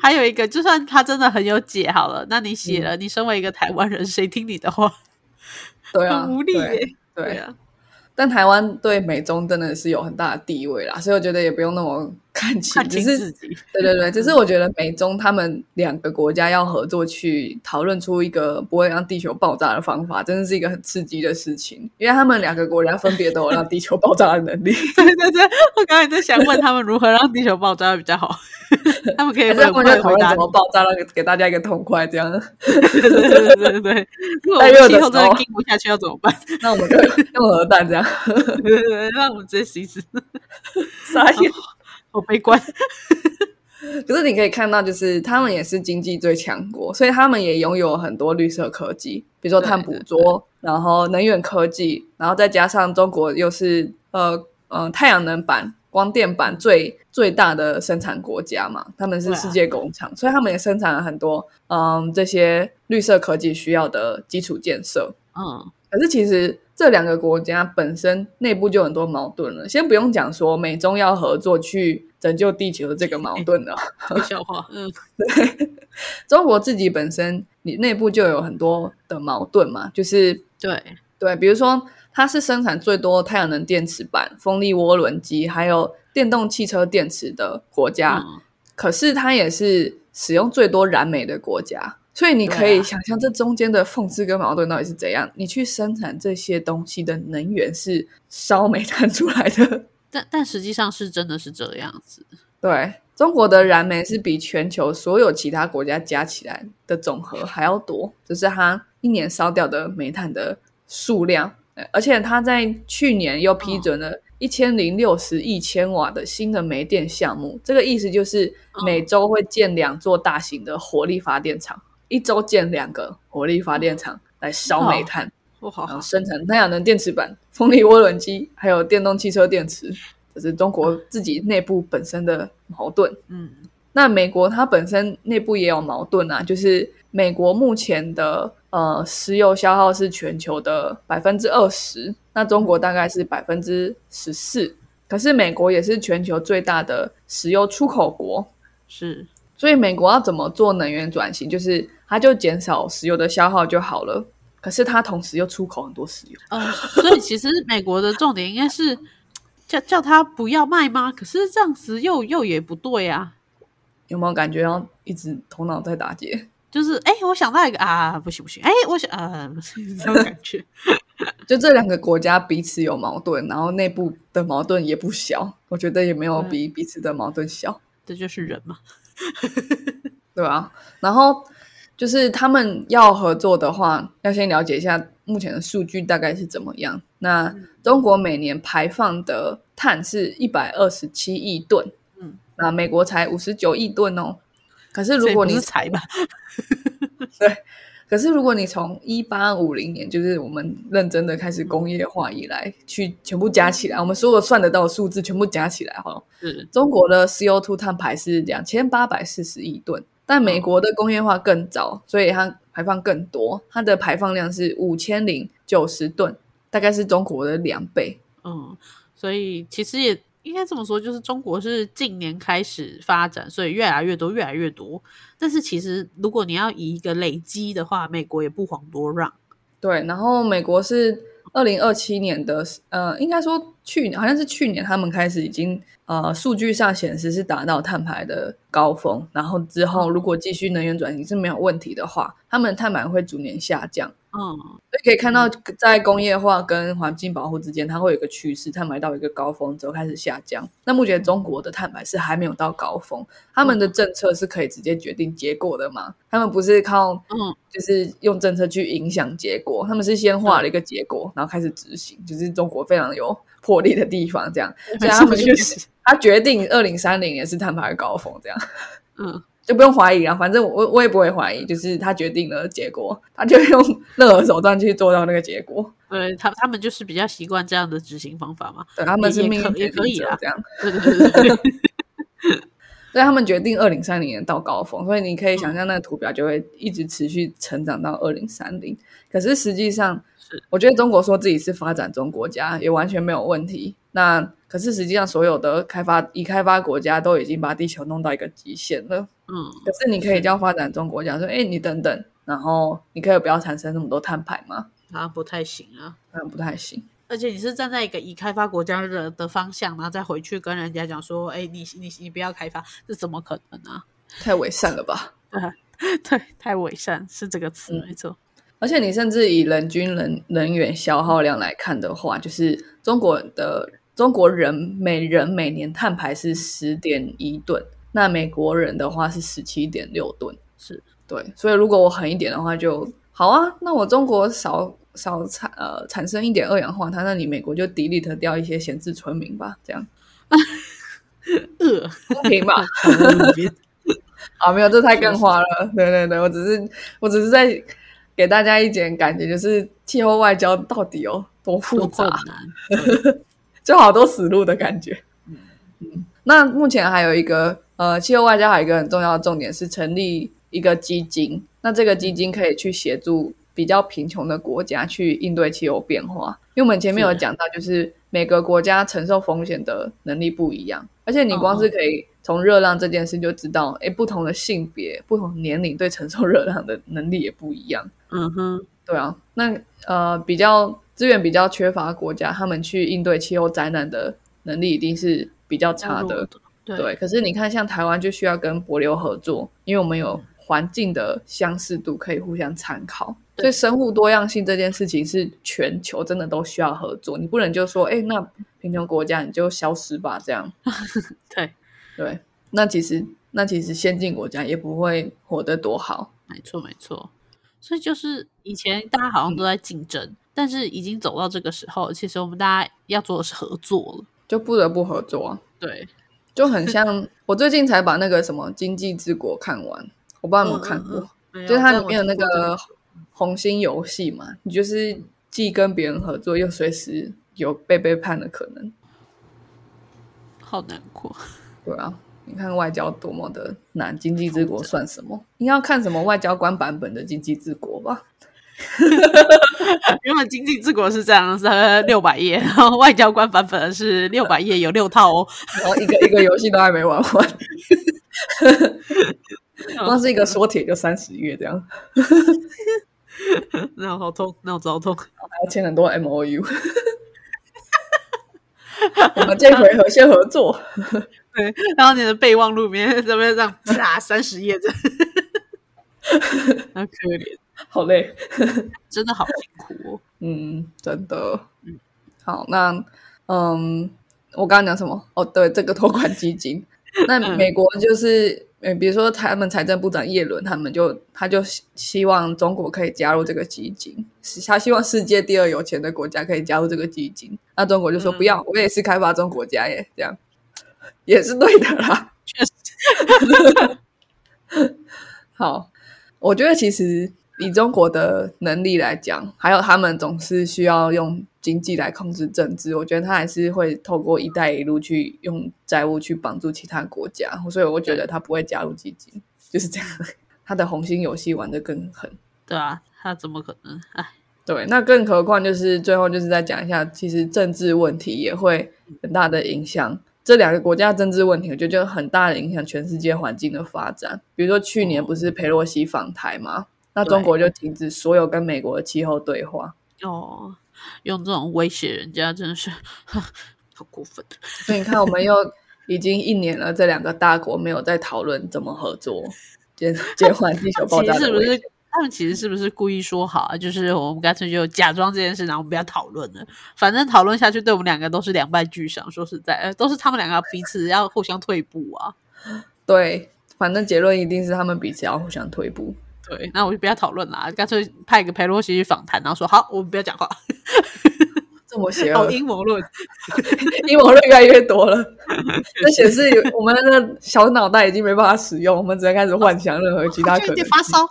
还有一个，就算他真的很有解好了，那你写了，你身为一个台湾人，谁听你的话？<laughs> 对啊，无力耶。对啊。但台湾对美中真的是有很大的地位啦，所以我觉得也不用那么 <laughs> 看清，只是对对对，只是我觉得美中他们两个国家要合作去讨论出一个不会让地球爆炸的方法，真的是一个很刺激的事情，因为他们两个国家分别都有让地球爆炸的能力。<laughs> 对对对，我刚才在想问他们如何让地球爆炸比较好，<laughs> 他们可以在后面讨论怎么爆炸，让给大家一个痛快这样。对对对对对，如果气候真的盯不下去要怎么办？那我们就用核弹这样。对对，让我们直接死死。傻眼，好悲观。<laughs> 可是你可以看到，就是他们也是经济最强国，所以他们也拥有很多绿色科技，比如说碳捕捉，然后能源科技，然后再加上中国又是呃呃太阳能板、光电板最最大的生产国家嘛，他们是世界工厂，所以他们也生产了很多嗯这些绿色科技需要的基础建设。嗯，可是其实。这两个国家本身内部就很多矛盾了，先不用讲说美中要合作去拯救地球的这个矛盾了。笑话，<laughs> 嗯，对，中国自己本身你内部就有很多的矛盾嘛，就是对。对，比如说它是生产最多太阳能电池板、风力涡轮机还有电动汽车电池的国家，可是它也是使用最多燃煤的国家。所以你可以想象这中间的讽刺跟矛盾到底是怎样？你去生产这些东西的能源是烧煤炭出来的，<laughs> 但但实际上是真的是这样子。对，中国的燃煤是比全球所有其他国家加起来的总和还要多，就是它一年烧掉的煤炭的数量。而且它在去年又批准了一千零六十亿千瓦的新的煤电项目，这个意思就是每周会建两座大型的火力发电厂。一周建两个火力发电厂来烧煤炭，然后生产太阳能电池板、风力涡轮机，还有电动汽车电池。这是中国自己内部本身的矛盾。嗯，那美国它本身内部也有矛盾啊，就是美国目前的呃石油消耗是全球的百分之二十，那中国大概是百分之十四。可是美国也是全球最大的石油出口国，是。所以美国要怎么做能源转型？就是它就减少石油的消耗就好了。可是它同时又出口很多石油。嗯，所以其实美国的重点应该是 <laughs> 叫叫他不要卖吗？可是这样子又又也不对啊。有没有感觉要一直头脑在打结？就是哎，我想到一个啊，不行不行，哎，我想啊，不是这种感觉。<laughs> 就这两个国家彼此有矛盾，然后内部的矛盾也不小。我觉得也没有比彼此的矛盾小。这就是人嘛。<laughs> 对啊，然后就是他们要合作的话，要先了解一下目前的数据大概是怎么样。那中国每年排放的碳是一百二十七亿吨，嗯，那美国才五十九亿吨哦。可是如果你才吧，<laughs> 对。可是，如果你从一八五零年，就是我们认真的开始工业化以来，去全部加起来，我们所有算得到的数字全部加起来，哈，是中国的 CO2 碳排是两千八百四十亿吨，但美国的工业化更早，所以它排放更多，它的排放量是五千零九十吨，大概是中国的两倍。嗯，所以其实也。应该这么说，就是中国是近年开始发展，所以越来越多，越来越多。但是其实，如果你要以一个累积的话，美国也不遑多让。对，然后美国是二零二七年的，呃，应该说去年好像是去年，他们开始已经呃，数据上显示是达到碳排的高峰。然后之后，如果继续能源转型是没有问题的话，他们碳排会逐年下降。嗯，所以可以看到，在工业化跟环境保护之间，它会有一个趋势，碳排到一个高峰之后开始下降。那目前中国的碳排是还没有到高峰，他们的政策是可以直接决定结果的嘛？他们不是靠嗯，就是用政策去影响结果，他们是先画了一个结果，然后开始执行，就是中国非常有魄力的地方。这样，<laughs> 所以他们就是他决定二零三零也是碳排高峰，这样，嗯。就不用怀疑了，反正我我也不会怀疑，就是他决定了结果，他就用任何手段去做到那个结果。对他，他们就是比较习惯这样的执行方法嘛。对，他们是命也可以啊，这样。对对对对对。对 <laughs> 他们决定二零三零年到高峰，所以你可以想象那个图表就会一直持续成长到二零三零。可是实际上，是我觉得中国说自己是发展中国家也完全没有问题。那可是实际上，所有的开发已开发国家都已经把地球弄到一个极限了。嗯，可是你可以叫发展中国家说：“哎，你等等，然后你可以不要产生那么多碳排吗？”啊，不太行啊，嗯，不太行。而且你是站在一个已开发国家的的方向，然后再回去跟人家讲说：“哎，你你你不要开发，这怎么可能啊？太伪善了吧？<laughs> ”对，太伪善是这个词没错。而且你甚至以人均人能源消耗量来看的话，就是中国的中国人每人每年碳排是十点一吨。那美国人的话是十七点六吨，是对，所以如果我狠一点的话就好啊。那我中国少少产呃产生一点二氧化碳，那你美国就 delete 掉一些闲置村民吧，这样，<laughs> 公平吧？<laughs> 啊，没有，这太更花了。对对对，我只是我只是在给大家一点感觉，就是气候外交到底有多复杂，就好多死路的感觉。嗯嗯，那目前还有一个。呃，气候外交还有一个很重要的重点是成立一个基金，那这个基金可以去协助比较贫穷的国家去应对气候变化。因为我们前面有讲到，就是每个国家承受风险的能力不一样，而且你光是可以从热浪这件事就知道，哎，不同的性别、不同年龄对承受热浪的能力也不一样。嗯哼，对啊，那呃，比较资源比较缺乏的国家，他们去应对气候灾难的能力一定是比较差的。对，可是你看，像台湾就需要跟柏流合作，因为我们有环境的相似度可以互相参考。所以生物多样性这件事情是全球真的都需要合作，你不能就说，哎，那贫穷国家你就消失吧，这样。<laughs> 对对，那其实那其实先进国家也不会活得多好。没错没错，所以就是以前大家好像都在竞争，但是已经走到这个时候，其实我们大家要做的是合作了，就不得不合作。对。就很像我最近才把那个什么《经济之国》看完，我不知道有没有看过，就是它里面有那个红心游戏嘛，你就是既跟别人合作，又随时有被背叛的可能，好难过。<laughs> 对啊，你看外交多么的难，《经济之国》算什么？你要看什么外交官版本的《经济之国》吧？原本《经济治国》是这样，是六百页，然后外交官版本是六百页，有六套哦，然后一个一个游戏都还没玩完，光是一个缩帖就三十页这样，<laughs> 那好痛，那好痛，还要签很多 M O U，<laughs> 我们这回合先合作，对，然后你的备忘录里面这边这样啪三十页，这 <laughs> 好可怜。好累，<laughs> 真的好辛苦哦。嗯，真的。嗯，好，那嗯，我刚刚讲什么？哦，对，这个托管基金。那 <laughs> 美国就是嗯，比如说他们财政部长耶伦，他们就他就希望中国可以加入这个基金，他希望世界第二有钱的国家可以加入这个基金。那中国就说不要，我也是开发中国家耶，这样 <laughs> 也是对的啦。确实，好，我觉得其实以中国的能力来讲，还有他们总是需要用经济来控制政治。我觉得他还是会透过“一带一路”去用债务去帮助其他国家，所以我觉得他不会加入基金，就是这样。他的红心游戏玩的更狠，对啊，他怎么可能？哎，对，那更何况就是最后就是再讲一下，其实政治问题也会很大的影响。这两个国家政治问题，我觉得就很大的影响全世界环境的发展。比如说去年不是佩洛西访台吗？那中国就停止所有跟美国的气候对话。哦，用这种威胁人家，真的是好过分。所以你看，我们又已经一年了，这两个大国没有在讨论怎么合作，减减缓地球爆炸是不是。他们其实是不是故意说好啊？就是我们干脆就假装这件事，然后我们不要讨论了。反正讨论下去，对我们两个都是两败俱伤。说实在，呃都是他们两个彼此要互相退步啊。<gasps> 对，反正结论一定是他们彼此要互相退步。对，那我就不要讨论了，干脆派一个佩洛西去访谈，然后说好，我们不要讲话。<laughs> 这么邪恶，阴谋论，<laughs> 阴谋论越来越多了。这显示我们的小脑袋已经没办法使用，我们只能开始幻想任何其他可能。发烧。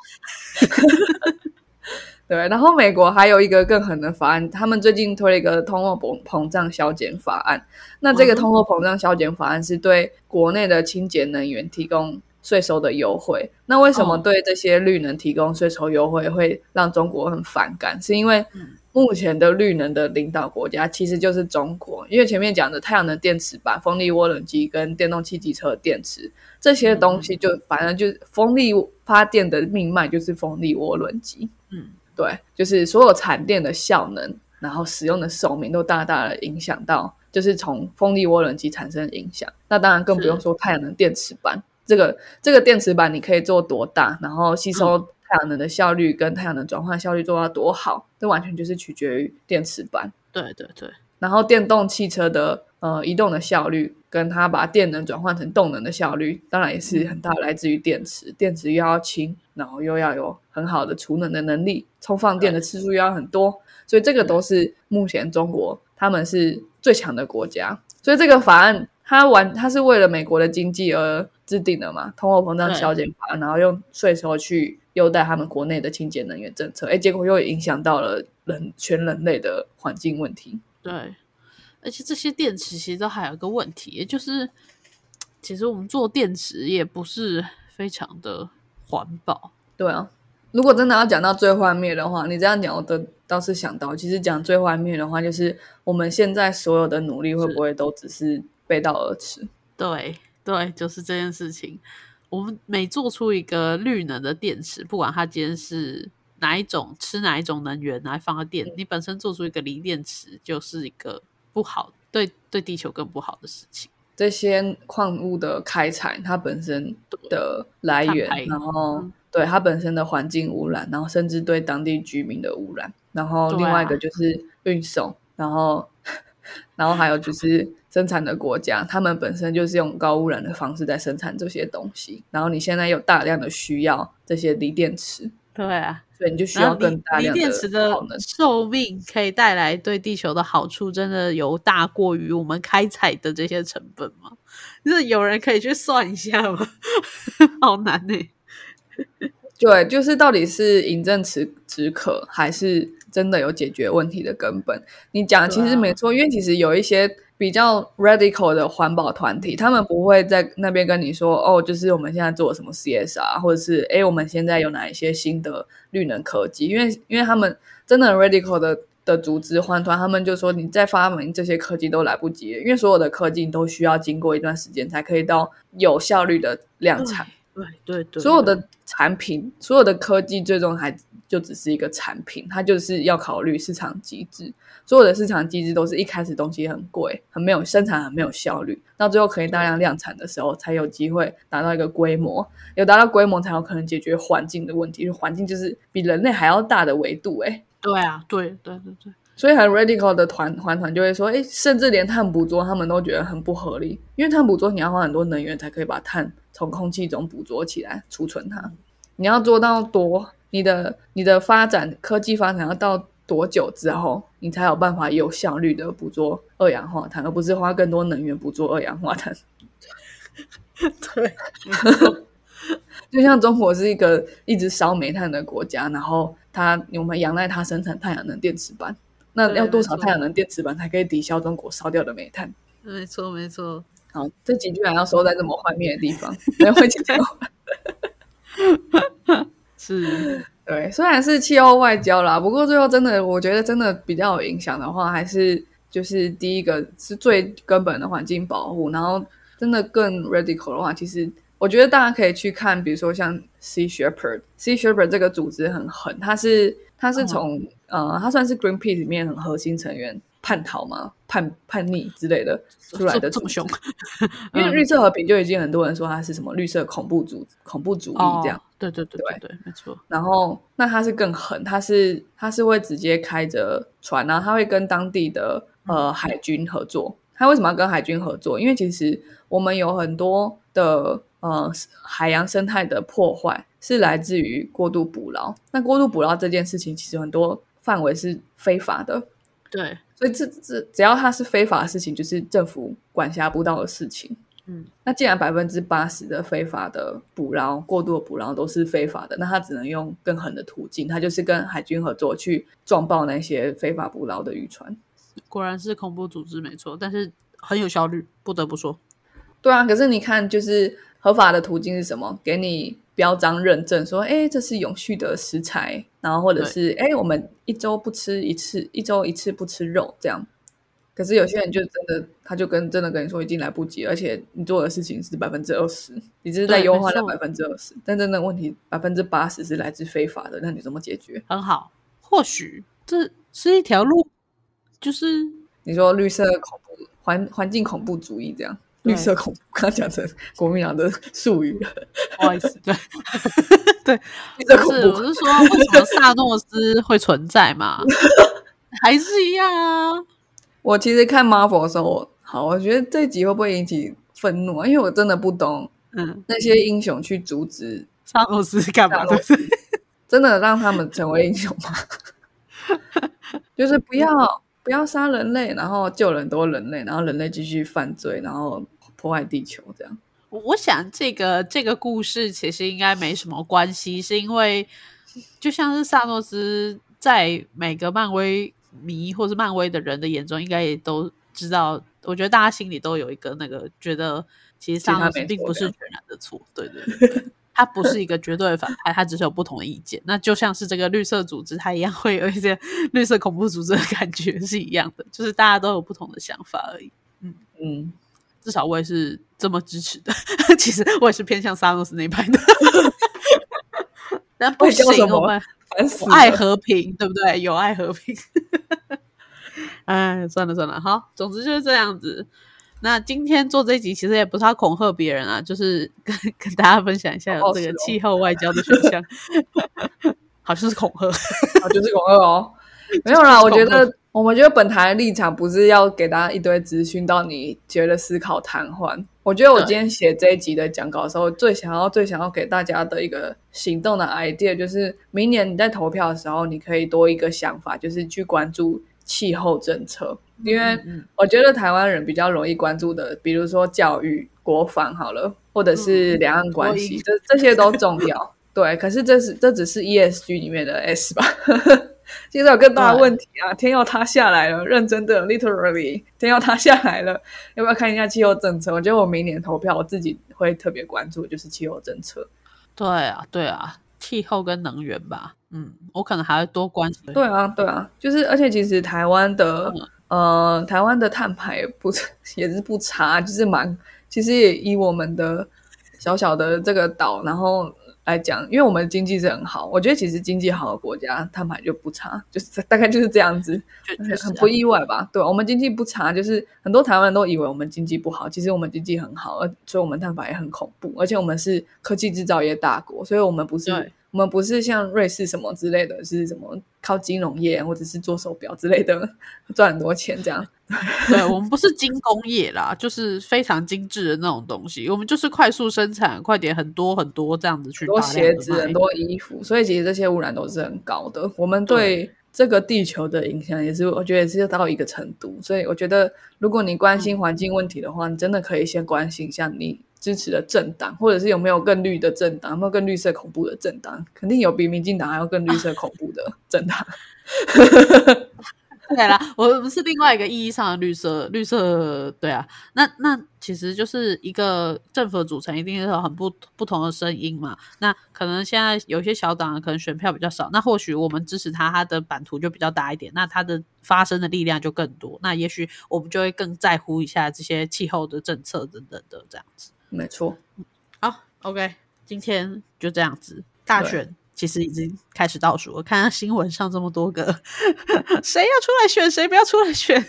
<laughs> 对，然后美国还有一个更狠的法案，他们最近推了一个通货膨膨胀削减法案。那这个通货膨胀削减法案是对国内的清洁能源提供税收的优惠。那为什么对这些绿能提供税收优惠会让中国很反感？是因为目前的绿能的领导国家其实就是中国。因为前面讲的太阳能电池板、风力涡轮机跟电动汽机车电池这些东西，就反正就是风力发电的命脉就是风力涡轮机。嗯。对，就是所有产电的效能，然后使用的寿命都大大的影响到，就是从风力涡轮机产生影响。那当然更不用说太阳能电池板，这个这个电池板你可以做多大，然后吸收太阳能的效率跟太阳能转换效率做到多好，这完全就是取决于电池板。对对对，然后电动汽车的呃移动的效率，跟它把电能转换成动能的效率，当然也是很大来自于电池，电池又要轻。然后又要有很好的储能的能力，充放电的次数又要很多，所以这个都是目前中国他们是最强的国家。所以这个法案它完，他是为了美国的经济而制定的嘛？通货膨胀削减法，然后用税收去优待他们国内的清洁能源政策，哎，结果又影响到了人全人类的环境问题。对，而且这些电池其实都还有一个问题，也就是其实我们做电池也不是非常的。环保对啊，如果真的要讲到最幻灭的话，你这样讲，我都倒是想到，其实讲最坏灭的话，就是我们现在所有的努力会不会都只是背道而驰？对对，就是这件事情。我们每做出一个绿能的电池，不管它今天是哪一种，吃哪一种能源来放个电，你本身做出一个锂电池，就是一个不好，对对地球更不好的事情。这些矿物的开采，它本身的来源，然后对它本身的环境污染，然后甚至对当地居民的污染，然后另外一个就是运送，然后 <laughs> 然后还有就是生产的国家，他们本身就是用高污染的方式在生产这些东西，然后你现在有大量的需要这些锂电池，对啊。所以，你就需要更大量的电池的寿命可以带来对地球的好处，真的有大过于我们开采的这些成本吗？<laughs> 就是有人可以去算一下吗？<laughs> 好难呢。对，就是到底是饮鸩止止渴，还是真的有解决问题的根本？你讲其实没错，因为其实有一些。比较 radical 的环保团体，他们不会在那边跟你说哦，就是我们现在做什么 CSR，或者是哎，我们现在有哪一些新的绿能科技？因为，因为他们真的 radical 的的组织环团，他们就说你在发明这些科技都来不及，因为所有的科技都需要经过一段时间才可以到有效率的量产。对对对，所有的产品，所有的科技，最终还就只是一个产品，它就是要考虑市场机制。所有的市场机制都是一开始东西很贵，很没有生产，很没有效率，到最后可以大量量产的时候，才有机会达到一个规模。有达到规模，才有可能解决环境的问题。环境就是比人类还要大的维度，哎，对啊，对对对对。所以很 radical 的团团团就会说，哎，甚至连碳捕捉他们都觉得很不合理，因为碳捕捉你要花很多能源才可以把碳从空气中捕捉起来储存它，你要做到多，你的你的发展科技发展要到多久之后，你才有办法有效率的捕捉二氧化碳，而不是花更多能源捕捉二氧化碳。对，<laughs> 就像中国是一个一直烧煤炭的国家，然后它我们仰赖它生产太阳能电池板，那要多少太阳能电池板才可以抵消中国烧掉的煤炭？<laughs> 没错，没错。好，这几句还要收在这么幻灭的地方，没会听到。<laughs> 是，<laughs> 对，虽然是气候外交啦，不过最后真的，我觉得真的比较有影响的话，还是就是第一个是最根本的环境保护，然后真的更 radical 的话，其实我觉得大家可以去看，比如说像 Sea Shepherd，Sea Shepherd 这个组织很狠，它是它是从呃，他算是 Greenpeace 里面很核心成员。叛逃嘛，叛叛逆之类的出来的这么凶，<laughs> 因为绿色和平就已经很多人说他是什么绿色恐怖主恐怖主义这样，对对对对对，没错。然后那他是更狠，他是他是会直接开着船啊，他会跟当地的呃海军合作。他为什么要跟海军合作？因为其实我们有很多的呃海洋生态的破坏是来自于过度捕捞。那过度捕捞这件事情，其实很多范围是非法的。对。所以这这只要它是非法的事情，就是政府管辖不到的事情。嗯，那既然百分之八十的非法的捕捞、过度的捕捞都是非法的，那他只能用更狠的途径，他就是跟海军合作去撞爆那些非法捕捞的渔船。果然是恐怖组织，没错，但是很有效率，不得不说。对啊，可是你看，就是合法的途径是什么？给你。标章认证说，哎，这是永续的食材，然后或者是，哎，我们一周不吃一次，一周一次不吃肉，这样。可是有些人就真的，他就跟真的跟你说已经来不及，而且你做的事情是百分之二十，你只是在优化那百分之二十，但真的问题百分之八十是来自非法的，那你怎么解决？很好，或许这是一条路，就是你说绿色恐怖环环境恐怖主义这样。绿色恐怖，刚讲成国民党的术语了，不好意思，对 <laughs> 对，不是，我是说，为什么萨诺斯会存在嘛？<laughs> 还是一样啊。我其实看 Marvel 的时候，好，我觉得这集会不会引起愤怒啊？因为我真的不懂，嗯，那些英雄去阻止萨诺斯干嘛？真的让他们成为英雄吗？<laughs> 就是不要。不要杀人类，然后救很多人类，然后人类继续犯罪，然后破坏地球，这样。我想这个这个故事其实应该没什么关系，是因为就像是萨诺斯在每个漫威迷或是漫威的人的眼中，应该也都知道。我觉得大家心里都有一个那个觉得，其实萨诺斯并不是全然的错，对对对。<laughs> 他不是一个绝对的反派，他只是有不同的意见。那就像是这个绿色组织，他一样会有一些 <laughs> 绿色恐怖组织的感觉是一样的，就是大家都有不同的想法而已。嗯嗯，至少我也是这么支持的。<laughs> 其实我也是偏向萨诺斯那一派的。<laughs> 但不行，我们爱和平，对不对？有爱和平。哎，算了算了，好，总之就是这样子。那今天做这集其实也不是要恐吓别人啊，就是跟跟大家分享一下这个气候外交的选项，<laughs> 好像是恐吓，就是恐吓哦。<laughs> 没有啦，我觉得我们觉得本台的立场不是要给大家一堆资讯到你觉得思考瘫痪。我觉得我今天写这一集的讲稿的时候，最想要最想要给大家的一个行动的 idea，就是明年你在投票的时候，你可以多一个想法，就是去关注气候政策。因为我觉得台湾人比较容易关注的，比如说教育、国防好了，或者是两岸关系，这这些都重要。对，可是这是这只是 ESG 里面的 S 吧？现在有更大的问题啊！天要塌下来了，认真的，literally，天要塌下来了。要不要看一下气候政策？我觉得我明年投票，我自己会特别关注，就是气候政策。对啊，对啊，气候跟能源吧。嗯，我可能还会多关注。对啊，对啊，就是而且其实台湾的。呃，台湾的碳排不 <laughs> 也是不差，就是蛮，其实也以我们的小小的这个岛，然后来讲，因为我们经济是很好，我觉得其实经济好的国家碳排就不差，就是 <laughs> 大概就是这样子，很不意外吧？对，我们经济不差，就是很多台湾人都以为我们经济不好，其实我们经济很好，而所以我们碳排也很恐怖，而且我们是科技制造业大国，所以我们不是我们不是像瑞士什么之类的，是什么靠金融业或者是做手表之类的赚很多钱这样。<laughs> 对我们不是精工业啦，就是非常精致的那种东西。我们就是快速生产，快点很多很多这样子去。多鞋子，很多衣服，所以其实这些污染都是很高的。我们对这个地球的影响也是，我觉得也是到一个程度。所以我觉得，如果你关心环境问题的话，你真的可以先关心一下你支持的政党，或者是有没有更绿的政党，有没有更绿色恐怖的政党？肯定有比民进党还要更绿色恐怖的 <laughs> 政党。对啦，我们是另外一个意义上的绿色，绿色对啊。那那其实就是一个政府的组成，一定是有很不不同的声音嘛。那可能现在有些小党可能选票比较少，那或许我们支持他，他的版图就比较大一点，那他的发声的力量就更多。那也许我们就会更在乎一下这些气候的政策等等的这样子。没错。好，OK，今天就这样子，大选。其实已经开始倒数，我看新闻上这么多个，<laughs> 谁要出来选，谁不要出来选，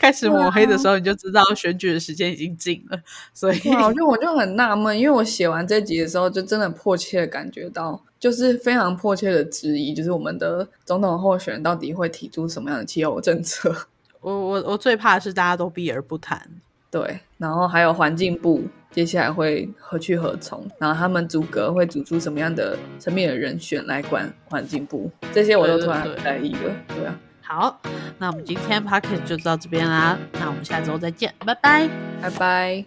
开始抹黑的时候，你就知道选举的时间已经近了。所以，我就我就很纳闷，因为我写完这集的时候，就真的迫切的感觉到，就是非常迫切的质疑，就是我们的总统候选人到底会提出什么样的气候政策？<laughs> 我我我最怕的是大家都避而不谈。对，然后还有环境部接下来会何去何从？然后他们组阁会组出什么样的层面的人选来管环境部？这些我都突然很在意了。对啊，好，那我们今天 p o c k e t 就到这边啦，那我们下周再见，拜拜，拜拜。